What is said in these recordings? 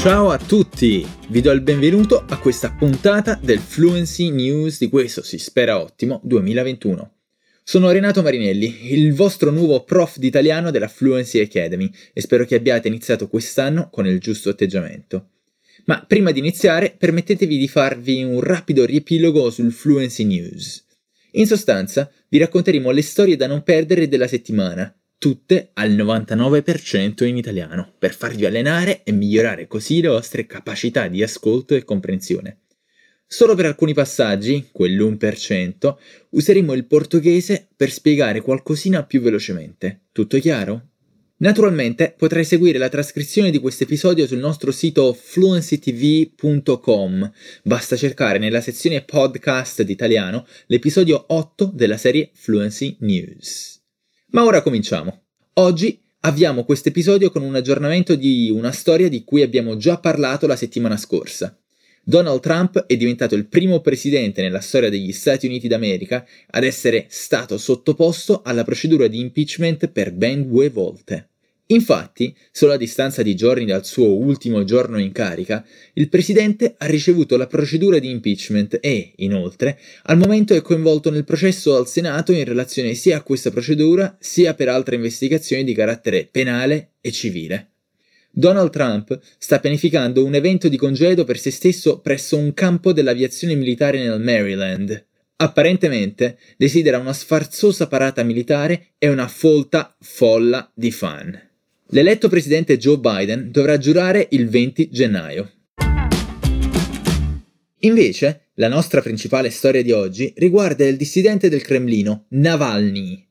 Ciao a tutti! Vi do il benvenuto a questa puntata del Fluency News di questo, si spera ottimo, 2021. Sono Renato Marinelli, il vostro nuovo prof di italiano della Fluency Academy e spero che abbiate iniziato quest'anno con il giusto atteggiamento. Ma prima di iniziare, permettetevi di farvi un rapido riepilogo sul Fluency News. In sostanza, vi racconteremo le storie da non perdere della settimana, tutte al 99% in italiano, per farvi allenare e migliorare così le vostre capacità di ascolto e comprensione. Solo per alcuni passaggi, quell'1%, useremo il portoghese per spiegare qualcosina più velocemente. Tutto chiaro? Naturalmente potrai seguire la trascrizione di questo episodio sul nostro sito fluencytv.com. Basta cercare nella sezione podcast d'italiano l'episodio 8 della serie Fluency News. Ma ora cominciamo. Oggi avviamo questo episodio con un aggiornamento di una storia di cui abbiamo già parlato la settimana scorsa. Donald Trump è diventato il primo presidente nella storia degli Stati Uniti d'America ad essere stato sottoposto alla procedura di impeachment per ben due volte. Infatti, solo a distanza di giorni dal suo ultimo giorno in carica, il presidente ha ricevuto la procedura di impeachment e, inoltre, al momento è coinvolto nel processo al Senato in relazione sia a questa procedura sia per altre investigazioni di carattere penale e civile. Donald Trump sta pianificando un evento di congedo per se stesso presso un campo dell'aviazione militare nel Maryland. Apparentemente desidera una sfarzosa parata militare e una folta folla di fan. L'eletto presidente Joe Biden dovrà giurare il 20 gennaio. Invece, la nostra principale storia di oggi riguarda il dissidente del Cremlino, Navalny.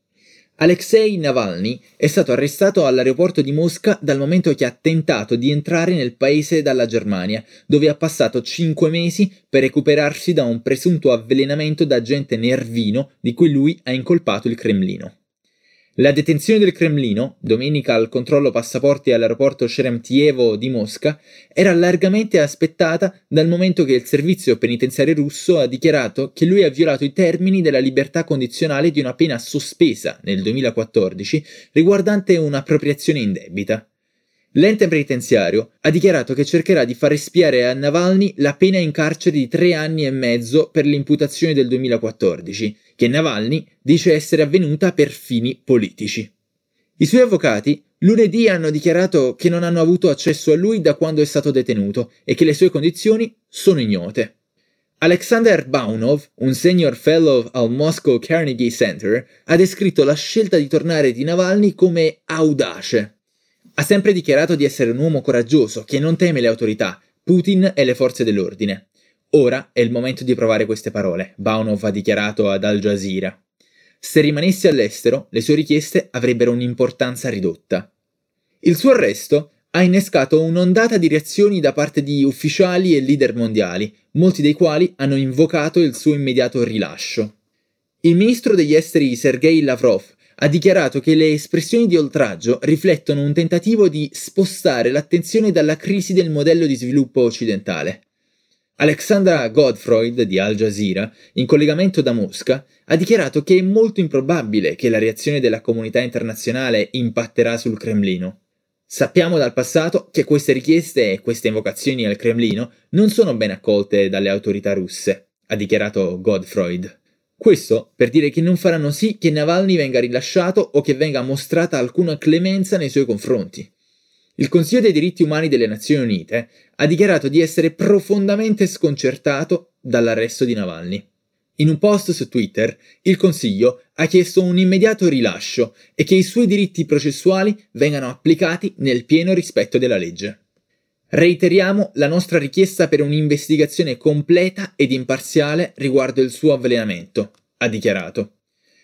Alexei Navalny è stato arrestato all'aeroporto di Mosca dal momento che ha tentato di entrare nel paese dalla Germania, dove ha passato cinque mesi per recuperarsi da un presunto avvelenamento da agente nervino di cui lui ha incolpato il Cremlino. La detenzione del Cremlino, domenica al controllo passaporti all'aeroporto Sheremetyevo di Mosca, era largamente aspettata dal momento che il servizio penitenziario russo ha dichiarato che lui ha violato i termini della libertà condizionale di una pena sospesa nel 2014 riguardante un'appropriazione indebita. L'ente penitenziario ha dichiarato che cercherà di far espiare a Navalny la pena in carcere di tre anni e mezzo per l'imputazione del 2014, che Navalny dice essere avvenuta per fini politici. I suoi avvocati lunedì hanno dichiarato che non hanno avuto accesso a lui da quando è stato detenuto e che le sue condizioni sono ignote. Alexander Baunov, un senior fellow al Moscow Carnegie Center, ha descritto la scelta di tornare di Navalny come audace. Ha sempre dichiarato di essere un uomo coraggioso che non teme le autorità, Putin e le forze dell'ordine. Ora è il momento di provare queste parole, Baunov ha dichiarato ad Al Jazeera. Se rimanesse all'estero, le sue richieste avrebbero un'importanza ridotta. Il suo arresto ha innescato un'ondata di reazioni da parte di ufficiali e leader mondiali, molti dei quali hanno invocato il suo immediato rilascio. Il ministro degli esteri Sergei Lavrov ha dichiarato che le espressioni di oltraggio riflettono un tentativo di spostare l'attenzione dalla crisi del modello di sviluppo occidentale. Alexandra Godfroyd di Al Jazeera, in collegamento da Mosca, ha dichiarato che è molto improbabile che la reazione della comunità internazionale impatterà sul Cremlino. Sappiamo dal passato che queste richieste e queste invocazioni al Cremlino non sono ben accolte dalle autorità russe, ha dichiarato Godfroyd. Questo per dire che non faranno sì che Navalny venga rilasciato o che venga mostrata alcuna clemenza nei suoi confronti. Il Consiglio dei diritti umani delle Nazioni Unite ha dichiarato di essere profondamente sconcertato dall'arresto di Navalny. In un post su Twitter, il Consiglio ha chiesto un immediato rilascio e che i suoi diritti processuali vengano applicati nel pieno rispetto della legge. Reiteriamo la nostra richiesta per un'investigazione completa ed imparziale riguardo il suo avvelenamento, ha dichiarato.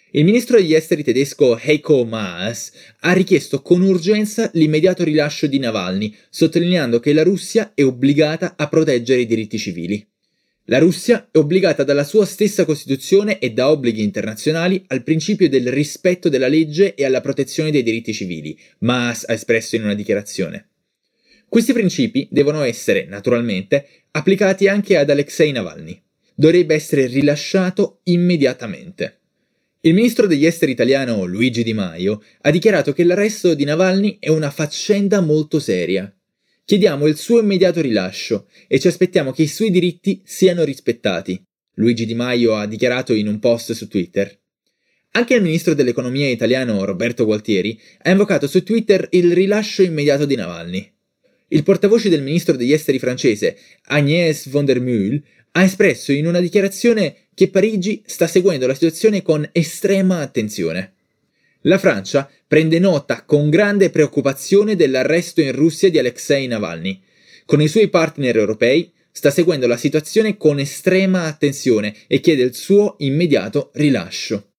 Il ministro degli esteri tedesco Heiko Maas ha richiesto con urgenza l'immediato rilascio di Navalny, sottolineando che la Russia è obbligata a proteggere i diritti civili. La Russia è obbligata dalla sua stessa Costituzione e da obblighi internazionali al principio del rispetto della legge e alla protezione dei diritti civili, Maas ha espresso in una dichiarazione. Questi principi devono essere, naturalmente, applicati anche ad Alexei Navalny. Dovrebbe essere rilasciato immediatamente. Il ministro degli esteri italiano Luigi Di Maio ha dichiarato che l'arresto di Navalny è una faccenda molto seria. chiediamo il suo immediato rilascio e ci aspettiamo che i suoi diritti siano rispettati. Luigi Di Maio ha dichiarato in un post su Twitter. Anche il ministro dell'economia italiano Roberto Gualtieri ha invocato su Twitter il rilascio immediato di Navalny. Il portavoce del ministro degli esteri francese, Agnès von der Mühl, ha espresso in una dichiarazione che Parigi sta seguendo la situazione con estrema attenzione. La Francia prende nota con grande preoccupazione dell'arresto in Russia di Alexei Navalny. Con i suoi partner europei sta seguendo la situazione con estrema attenzione e chiede il suo immediato rilascio.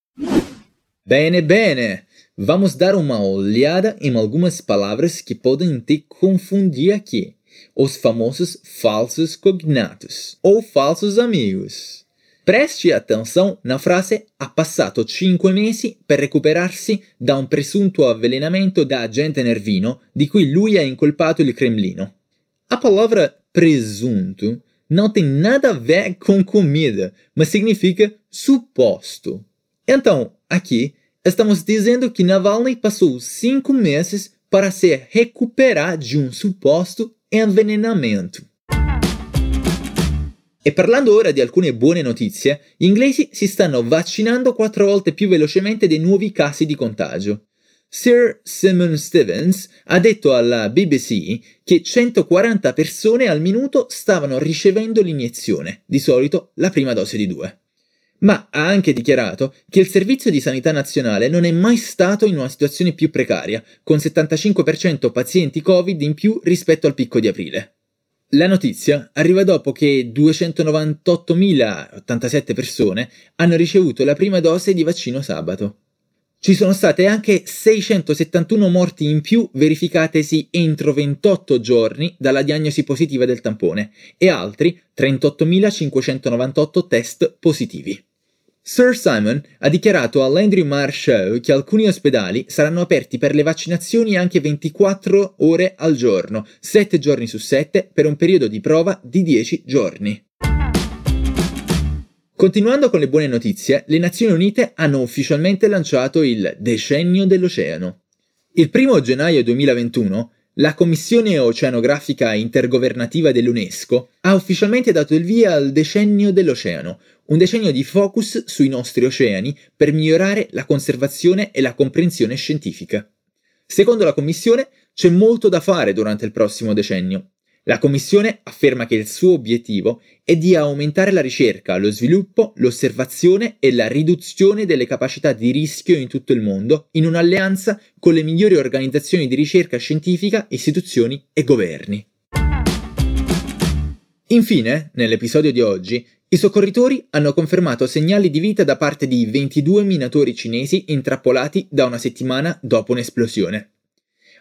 Bene, bene. Vamos dar uma olhada em algumas palavras que podem te confundir aqui. Os famosos falsos cognatos ou falsos amigos. Preste atenção na frase ha passato 5 mesi per recuperarsi da un presunto avvelenamento da agente nervino di cui lui ha incolpato il Cremlino. A palavra presunto não tem nada a ver com comida, mas significa suposto. Então, aqui, estamos dizendo que Navalny passou cinco meses para se recuperar de um suposto envenenamento. E parlando ora di alcune buone notizie, gli inglesi si stanno vaccinando quattro volte più velocemente dei nuovi casi di contagio. Sir Simon Stevens ha detto alla BBC che 140 persone al minuto stavano ricevendo l'iniezione, di solito la prima dose di due ma ha anche dichiarato che il Servizio di Sanità Nazionale non è mai stato in una situazione più precaria, con 75% pazienti Covid in più rispetto al picco di aprile. La notizia arriva dopo che 298.087 persone hanno ricevuto la prima dose di vaccino sabato. Ci sono state anche 671 morti in più verificatesi entro 28 giorni dalla diagnosi positiva del tampone e altri 38.598 test positivi. Sir Simon ha dichiarato all'Andrew Marr Show che alcuni ospedali saranno aperti per le vaccinazioni anche 24 ore al giorno, 7 giorni su 7, per un periodo di prova di 10 giorni. Continuando con le buone notizie, le Nazioni Unite hanno ufficialmente lanciato il Decennio dell'Oceano. Il 1 gennaio 2021 la Commissione Oceanografica Intergovernativa dell'UNESCO ha ufficialmente dato il via al Decennio dell'Oceano, un decennio di focus sui nostri oceani per migliorare la conservazione e la comprensione scientifica. Secondo la Commissione c'è molto da fare durante il prossimo decennio. La Commissione afferma che il suo obiettivo è di aumentare la ricerca, lo sviluppo, l'osservazione e la riduzione delle capacità di rischio in tutto il mondo in un'alleanza con le migliori organizzazioni di ricerca scientifica, istituzioni e governi. Infine, nell'episodio di oggi, i soccorritori hanno confermato segnali di vita da parte di 22 minatori cinesi intrappolati da una settimana dopo un'esplosione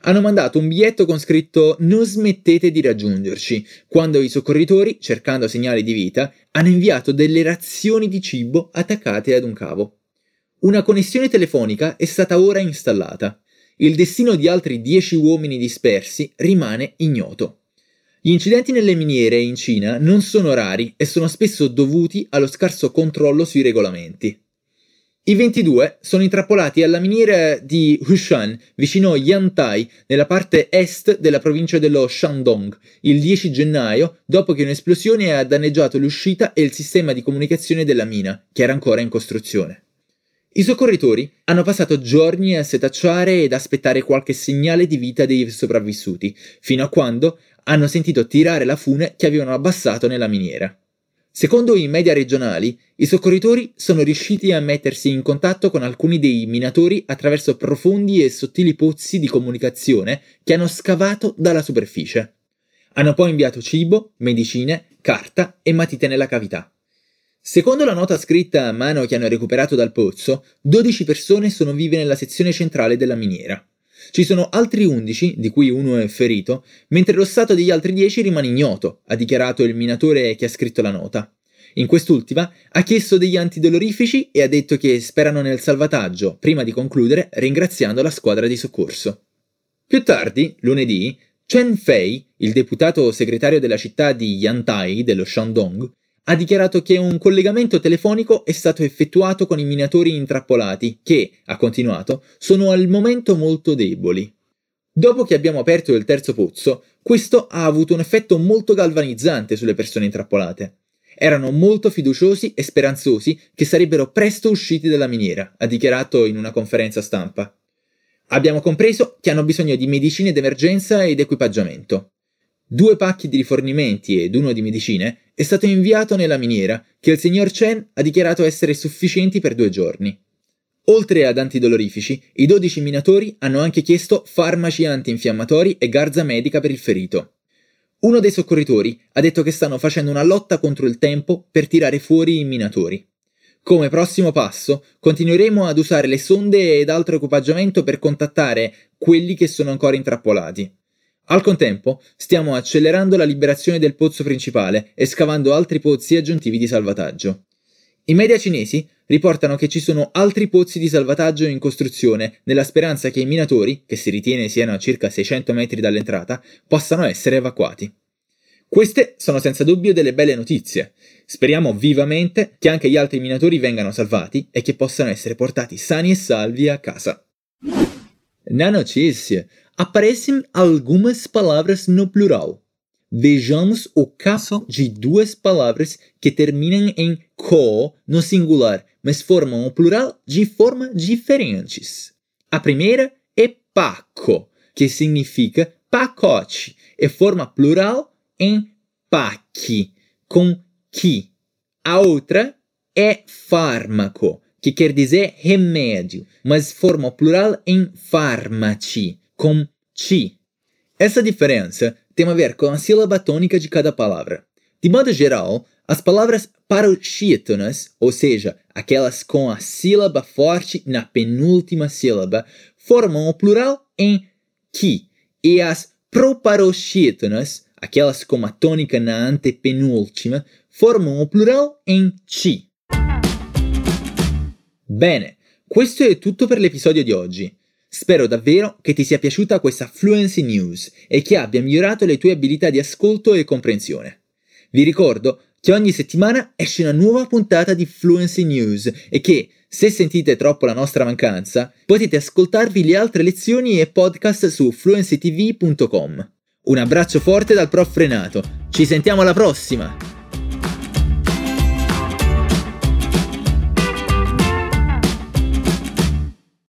hanno mandato un biglietto con scritto Non smettete di raggiungerci, quando i soccorritori, cercando segnali di vita, hanno inviato delle razioni di cibo attaccate ad un cavo. Una connessione telefonica è stata ora installata. Il destino di altri dieci uomini dispersi rimane ignoto. Gli incidenti nelle miniere in Cina non sono rari e sono spesso dovuti allo scarso controllo sui regolamenti. I 22 sono intrappolati alla miniera di Hushan, vicino Yantai, nella parte est della provincia dello Shandong, il 10 gennaio, dopo che un'esplosione ha danneggiato l'uscita e il sistema di comunicazione della mina, che era ancora in costruzione. I soccorritori hanno passato giorni a setacciare ed aspettare qualche segnale di vita dei sopravvissuti, fino a quando hanno sentito tirare la fune che avevano abbassato nella miniera. Secondo i media regionali, i soccorritori sono riusciti a mettersi in contatto con alcuni dei minatori attraverso profondi e sottili pozzi di comunicazione che hanno scavato dalla superficie. Hanno poi inviato cibo, medicine, carta e matite nella cavità. Secondo la nota scritta a mano che hanno recuperato dal pozzo, 12 persone sono vive nella sezione centrale della miniera. Ci sono altri 11, di cui uno è ferito, mentre lo stato degli altri 10 rimane ignoto, ha dichiarato il minatore che ha scritto la nota. In quest'ultima ha chiesto degli antidolorifici e ha detto che sperano nel salvataggio, prima di concludere ringraziando la squadra di soccorso. Più tardi, lunedì, Chen Fei, il deputato segretario della città di Yantai dello Shandong, ha dichiarato che un collegamento telefonico è stato effettuato con i minatori intrappolati che, ha continuato, sono al momento molto deboli. Dopo che abbiamo aperto il terzo pozzo, questo ha avuto un effetto molto galvanizzante sulle persone intrappolate. Erano molto fiduciosi e speranzosi che sarebbero presto usciti dalla miniera, ha dichiarato in una conferenza stampa. Abbiamo compreso che hanno bisogno di medicine d'emergenza ed equipaggiamento. Due pacchi di rifornimenti ed uno di medicine è stato inviato nella miniera, che il signor Chen ha dichiarato essere sufficienti per due giorni. Oltre ad antidolorifici, i 12 minatori hanno anche chiesto farmaci antinfiammatori e garza medica per il ferito. Uno dei soccorritori ha detto che stanno facendo una lotta contro il tempo per tirare fuori i minatori. Come prossimo passo, continueremo ad usare le sonde ed altro equipaggiamento per contattare quelli che sono ancora intrappolati. Al contempo, stiamo accelerando la liberazione del pozzo principale e scavando altri pozzi aggiuntivi di salvataggio. I media cinesi riportano che ci sono altri pozzi di salvataggio in costruzione nella speranza che i minatori, che si ritiene siano a circa 600 metri dall'entrata, possano essere evacuati. Queste sono senza dubbio delle belle notizie. Speriamo vivamente che anche gli altri minatori vengano salvati e che possano essere portati sani e salvi a casa. Na notícia, aparecem algumas palavras no plural. Vejamos o caso de duas palavras que terminam em co no singular, mas formam o plural de forma diferentes. A primeira é paco, que significa pacote, e forma plural em PAC, com que. A outra é fármaco, que quer dizer remédio, mas forma o plural em farmaci, com ti. Essa diferença tem a ver com a sílaba tônica de cada palavra. De modo geral, as palavras paroxítonas, ou seja, aquelas com a sílaba forte na penúltima sílaba, formam o plural em que, e as proparoxítonas, aquelas com a tônica na antepenúltima, formano o plural in ci. Bene, questo è tutto per l'episodio di oggi. Spero davvero che ti sia piaciuta questa Fluency News e che abbia migliorato le tue abilità di ascolto e comprensione. Vi ricordo che ogni settimana esce una nuova puntata di Fluency News e che, se sentite troppo la nostra mancanza, potete ascoltarvi le altre lezioni e podcast su fluencytv.com. Un abbraccio forte dal prof Renato. Ci sentiamo alla prossima!